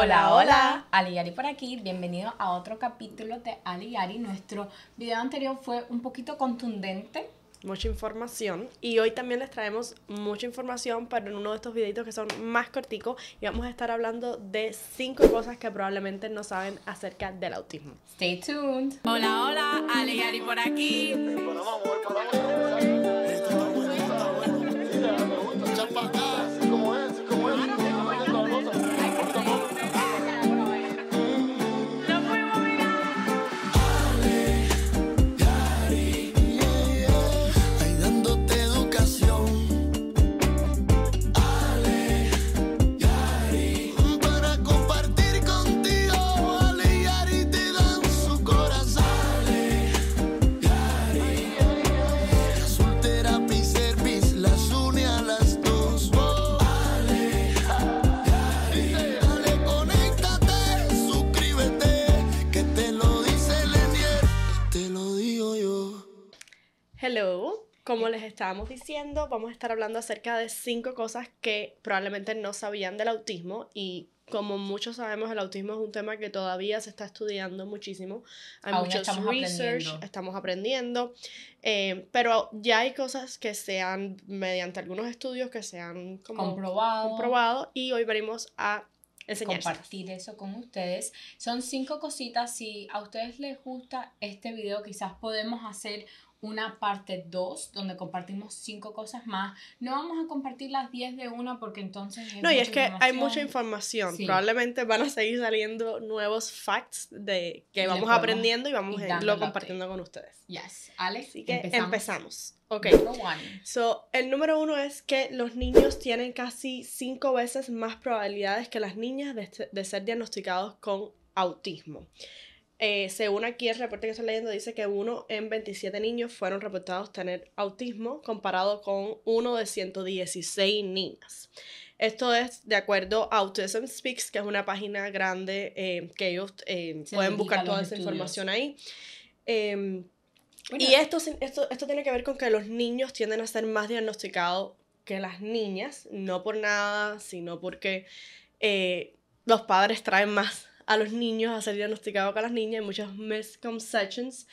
Hola, hola, Ali Yari por aquí, bienvenido a otro capítulo de Ali Yari. Nuestro video anterior fue un poquito contundente. Mucha información y hoy también les traemos mucha información, pero en uno de estos videitos que son más corticos y vamos a estar hablando de cinco cosas que probablemente no saben acerca del autismo. Stay tuned. Hola, hola, Ali Yari por aquí. Hello, como les estábamos diciendo, vamos a estar hablando acerca de cinco cosas que probablemente no sabían del autismo y como muchos sabemos, el autismo es un tema que todavía se está estudiando muchísimo. Hay Aún muchos estamos research, aprendiendo. estamos aprendiendo, eh, pero ya hay cosas que se han, mediante algunos estudios que se han como Comprobado. comprobado y hoy venimos a compartir eso con ustedes. Son cinco cositas. Si a ustedes les gusta este video, quizás podemos hacer una parte 2 donde compartimos cinco cosas más. No vamos a compartir las 10 de una porque entonces... No, y es que hay mucha información. Sí. Probablemente van a seguir saliendo nuevos facts de que Y vamos aprendiendo y vamos a dando irlo compartiendo con ustedes. Yes, Alex, Así que empezamos. empezamos. Ok. Number one. So, el número uno es que los niños tienen casi cinco veces más probabilidades que las niñas de, este- de ser diagnosticados con autismo. Eh, según aquí el reporte que estoy leyendo, dice que uno en 27 niños fueron reportados tener autismo comparado con uno de 116 niñas. Esto es de acuerdo a Autism Speaks, que es una página grande eh, que ellos eh, pueden buscar toda esa estudios. información ahí. Em, Bueno, y esto, esto, esto tiene que ver con que los niños tienden a ser más diagnosticados que las niñas, no por nada, sino porque eh, los padres traen más a los niños a ser diagnosticados a las niñas, hay muchas misconceptions.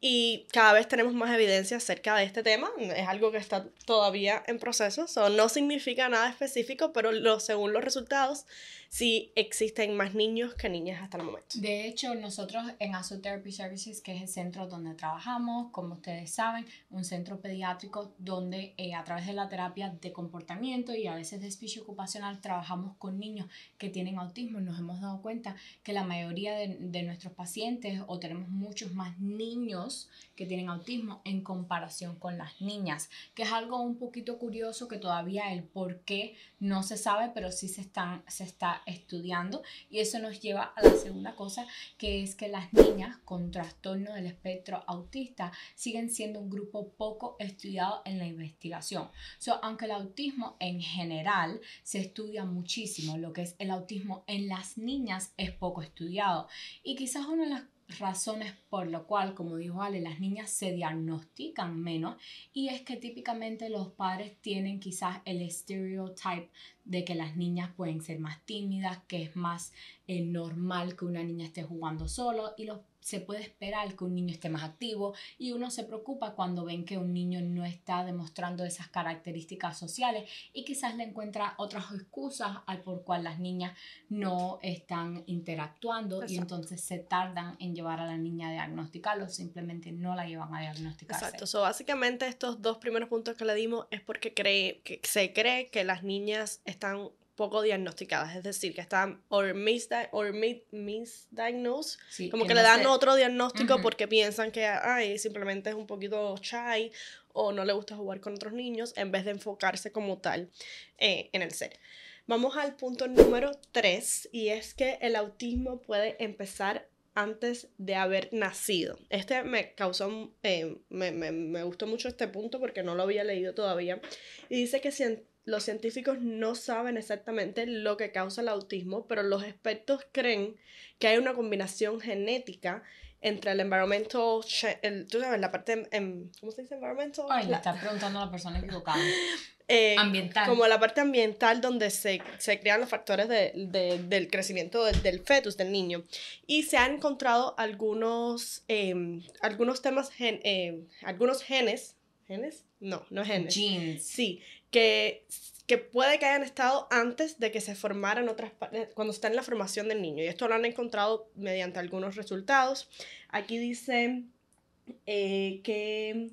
Y cada vez tenemos más evidencia acerca de este tema, es algo que está todavía en proceso, so, no significa nada específico, pero lo, según los resultados, sí existen más niños que niñas hasta el momento. De hecho, nosotros en Aso Therapy Services, que es el centro donde trabajamos, como ustedes saben, un centro pediátrico donde eh, a través de la terapia de comportamiento y a veces de speech ocupacional trabajamos con niños que tienen autismo nos hemos dado cuenta que la mayoría de, de nuestros pacientes o tenemos muchos más niños que tienen autismo en comparación con las niñas, que es algo un poquito curioso que todavía el por qué no se sabe, pero sí se, están, se está estudiando y eso nos lleva a la segunda cosa, que es que las niñas con trastorno del espectro autista siguen siendo un grupo poco estudiado en la investigación. So, aunque el autismo en general se estudia muchísimo, lo que es el autismo en las niñas es poco estudiado. Y quizás una de las razones por lo cual, como dijo Ale, las niñas se diagnostican menos y es que típicamente los padres tienen quizás el stereotype de que las niñas pueden ser más tímidas, que es más eh, normal que una niña esté jugando solo y los, se puede esperar que un niño esté más activo y uno se preocupa cuando ven que un niño no está demostrando esas características sociales y quizás le encuentra otras excusas al por cual las niñas no están interactuando y entonces se tardan en llevar a la niña a diagnosticarlo, simplemente no la llevan a diagnosticarse. Exacto, so, básicamente estos dos primeros puntos que le dimos es porque cree, que se cree que las niñas están poco diagnosticadas, es decir, que están or, misdi- or mi- misdiagnosed, Sí, como que que no le dan otro diagnóstico porque piensan que ay, simplemente es un poquito shy o no le gusta jugar con otros niños en vez de enfocarse como tal eh, en el ser. Vamos al punto número 3 y es que el autismo puede empezar antes de haber nacido. Este me causó, eh, me, me- me gustó mucho este punto porque no lo había leído todavía. Y dice que cien- los científicos no saben exactamente lo que causa el autismo, pero los expertos creen que hay una combinación genética entre el environmental, el, tú sabes, la parte, em- ¿cómo se dice environmental? Ay, le estás preguntando a la persona equivocada. eh, Ambiental. Como la parte ambiental donde se, se crean los factores de- de- del crecimiento del, del fetus, del niño. Y se han encontrado algunos, em, algunos temas, gen- em, algunos genes, ¿genes? No, no genes. Jeans. Sí, que, que puede que hayan estado antes de que se formaran otras partes, cuando está en la formación del niño. Y esto lo han encontrado mediante algunos resultados. Aquí dice eh, que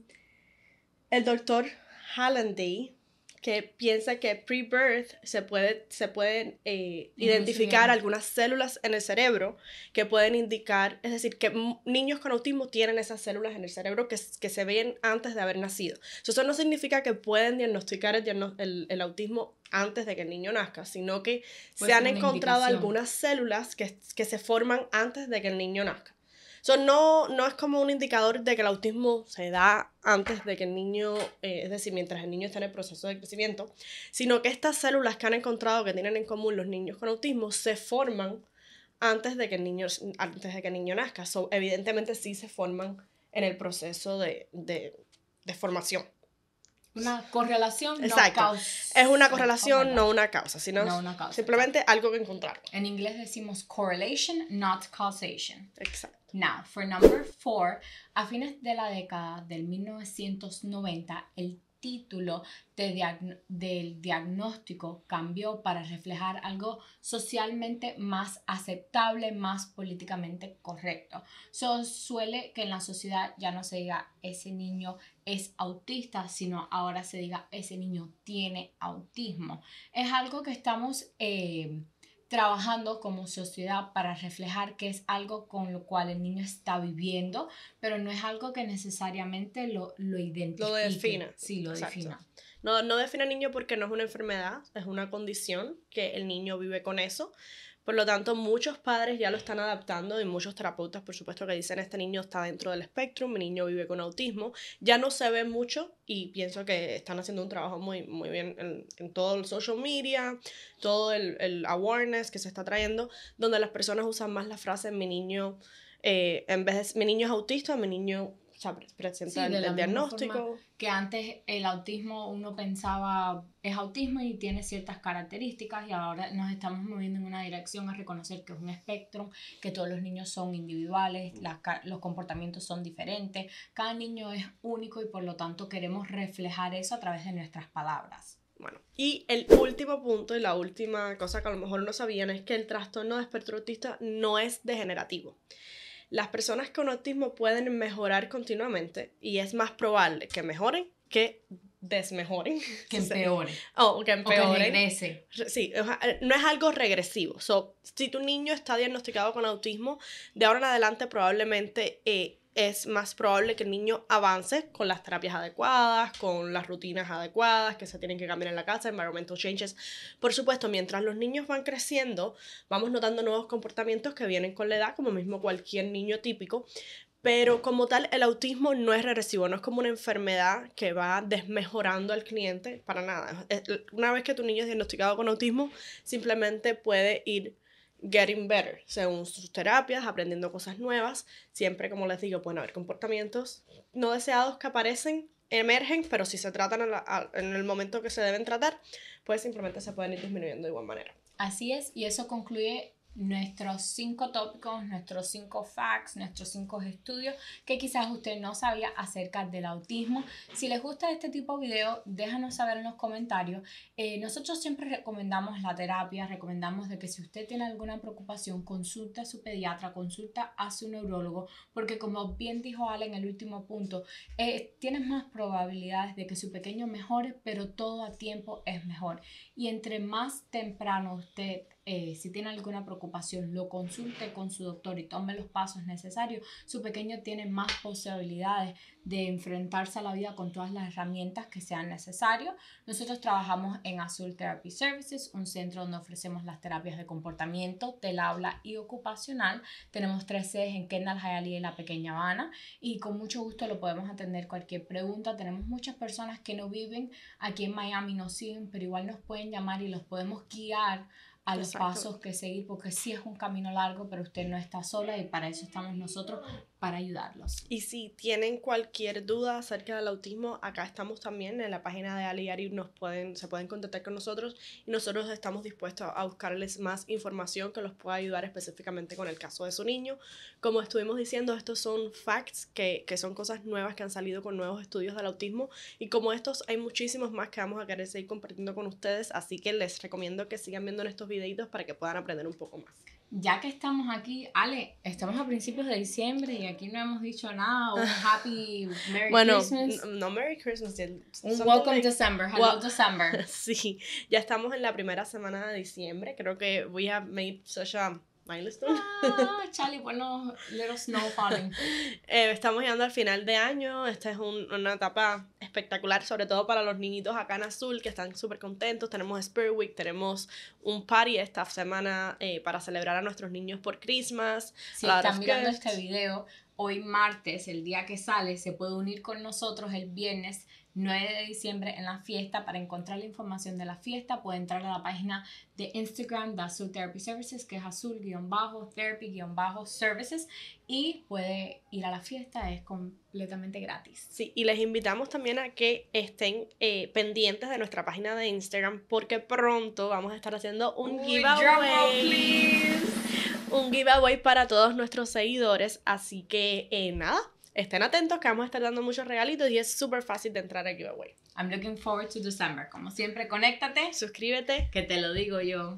el doctor Hallanday que piensa que pre-birth se puede, se pueden eh, identificar algunas células en el cerebro que pueden indicar, es decir, que niños con autismo tienen esas células en el cerebro que, que se ven antes de haber nacido. So, Eso no significa que pueden diagnosticar el, el- el autismo antes de que el niño nazca, sino que se han encontrado indicación. algunas células que, que se forman antes de que el niño nazca. So, no, no es como un indicador de que el autismo se da antes de que el niño, eh, es decir, mientras el niño está en el proceso de crecimiento, sino que estas células que han encontrado que tienen en común los niños con autismo se forman antes de que el niño, antes de que el niño nazca. So, evidentemente sí se forman en el proceso de, de, de formación. Una correlación, Exacto. no causa. Es una Oh correlación, my no una causa, sino No una causa, simplemente algo que encontraron. En inglés decimos correlation, not causation. Exacto. Now, for number four, a fines de la década del 1990, el título del diagnóstico cambió para reflejar algo socialmente más aceptable, más políticamente correcto. So, suele que en la sociedad ya no se diga ese niño es autista, sino ahora se diga ese niño tiene autismo. Es algo que estamos... eh, trabajando como sociedad para reflejar que es algo con lo cual el niño está viviendo, pero no es algo que necesariamente lo, lo identifique. defina. Sí, lo Exacto. defina. No, no define al niño porque no es una enfermedad, es una condición que el niño vive con eso. Por lo tanto, muchos padres ya lo están adaptando y muchos terapeutas, por supuesto, que dicen este niño está dentro del espectro, mi niño vive con autismo. Ya no se ve mucho y pienso que están haciendo un trabajo muy, muy bien en, todo el social media, todo el, el awareness que se está trayendo, donde las personas usan más la frase mi niño, eh, en vez de mi niño es autista, mi niño sea, pre- presenta Sí, el, diagnóstico. Que antes el autismo uno pensaba es autismo y tiene ciertas características y ahora nos estamos moviendo en una dirección a reconocer que es un espectro, que todos los niños son individuales, las ca- los comportamientos son diferentes, cada niño es único y por lo tanto queremos reflejar eso a través de nuestras palabras. Bueno, y el último punto y la última cosa que a lo mejor no sabían es que el trastorno de espectro autista no es degenerativo. Las personas con autismo pueden mejorar continuamente y es más probable que mejoren que desmejoren. Que empeore. Oh, que O que empeoren. regrese. Re- Sí, no es algo regresivo. So, si tu niño está diagnosticado con autismo, de ahora en adelante probablemente eh, es más probable que el niño avance con las terapias adecuadas, con las rutinas adecuadas que se tienen que cambiar en la casa, environmental changes. Por supuesto, mientras los niños van creciendo, vamos notando nuevos comportamientos que vienen con la edad, como mismo cualquier niño típico. Pero como tal, el autismo no es regresivo, no es como una enfermedad que va desmejorando al cliente para nada. Una vez que tu niño es diagnosticado con autismo, simplemente puede ir getting better, según sus terapias, aprendiendo cosas nuevas. Siempre, como les digo, pueden haber comportamientos no deseados que aparecen, emergen, pero si se tratan a- en el momento que se deben tratar, pues simplemente se pueden ir disminuyendo de igual manera. Así es, y eso concluye nuestros cinco tópicos, nuestros cinco facts, nuestros cinco estudios que quizás usted no sabía acerca del autismo. Si les gusta este tipo de video, déjanos saber en los comentarios. Eh, nosotros siempre recomendamos la terapia, recomendamos de que si usted tiene alguna preocupación, consulte a su pediatra, consulta a su neurólogo, porque como bien dijo Ale en el último punto, eh, tienes más probabilidades de que su pequeño mejore, pero todo a tiempo es mejor. Y entre más temprano usted, eh, si tiene alguna preocupación, lo consulte con su doctor y tome los pasos necesarios, su pequeño tiene más posibilidades de enfrentarse a la vida con todas las herramientas que sean necesarias. Nosotros trabajamos en Azul Therapy Services, un centro donde ofrecemos las terapias de comportamiento, del habla y ocupacional. Tenemos tres sedes en Kendall, Hialeah y La Pequeña Habana y con mucho gusto lo podemos atender cualquier pregunta. Tenemos muchas personas que no viven aquí en Miami, nos siguen, pero igual nos pueden llamar y los podemos guiar a los pasos que seguir, porque sí es un camino largo, pero usted no está sola y para eso estamos nosotros para ayudarlos. Y si tienen cualquier duda acerca del autismo, acá estamos también en la página de Aliari, nos pueden, se pueden contactar con nosotros y nosotros estamos dispuestos a buscarles más información que los pueda ayudar específicamente con el caso de su niño. Como estuvimos diciendo, estos son facts, que, que son cosas nuevas que han salido con nuevos estudios del autismo y como estos hay muchísimos más que vamos a querer seguir compartiendo con ustedes, así que les recomiendo que sigan viendo en estos videitos para que puedan aprender un poco más. Ya que estamos aquí, Ale, estamos a principios de diciembre y aquí no hemos dicho nada. Un happy Merry bueno, Christmas. no Merry Christmas, Un welcome like- December. Hello Well- December. Sí, ya estamos en la primera semana de diciembre. Creo que we have made such a milestone. Ah, Charlie, bueno, little snow falling. Eh, estamos llegando al final de año. Esta es un- una etapa espectacular, sobre todo para los niñitos acá en Azul, que están súper contentos. Tenemos Spirit Week, tenemos un party esta semana eh, para celebrar a nuestros niños por Christmas. Si están mirando este video, hoy martes, el día que sale, se puede unir con nosotros el viernes 9 de diciembre en la fiesta. Para encontrar la información de la fiesta, puede entrar a la página de Instagram de Azul Therapy Services, que es azul-therapy-services, y puede ir a la fiesta, es completamente gratis. Sí, y les invitamos también a que estén eh, pendientes de nuestra página de Instagram porque pronto vamos a estar haciendo un Uy, roll, giveaway. Un giveaway para todos nuestros seguidores. Así que eh, nada, estén atentos que vamos a estar dando muchos regalitos y es súper fácil de entrar al giveaway. I'm looking forward to December. Como siempre, conéctate. Suscríbete. Que te lo digo yo.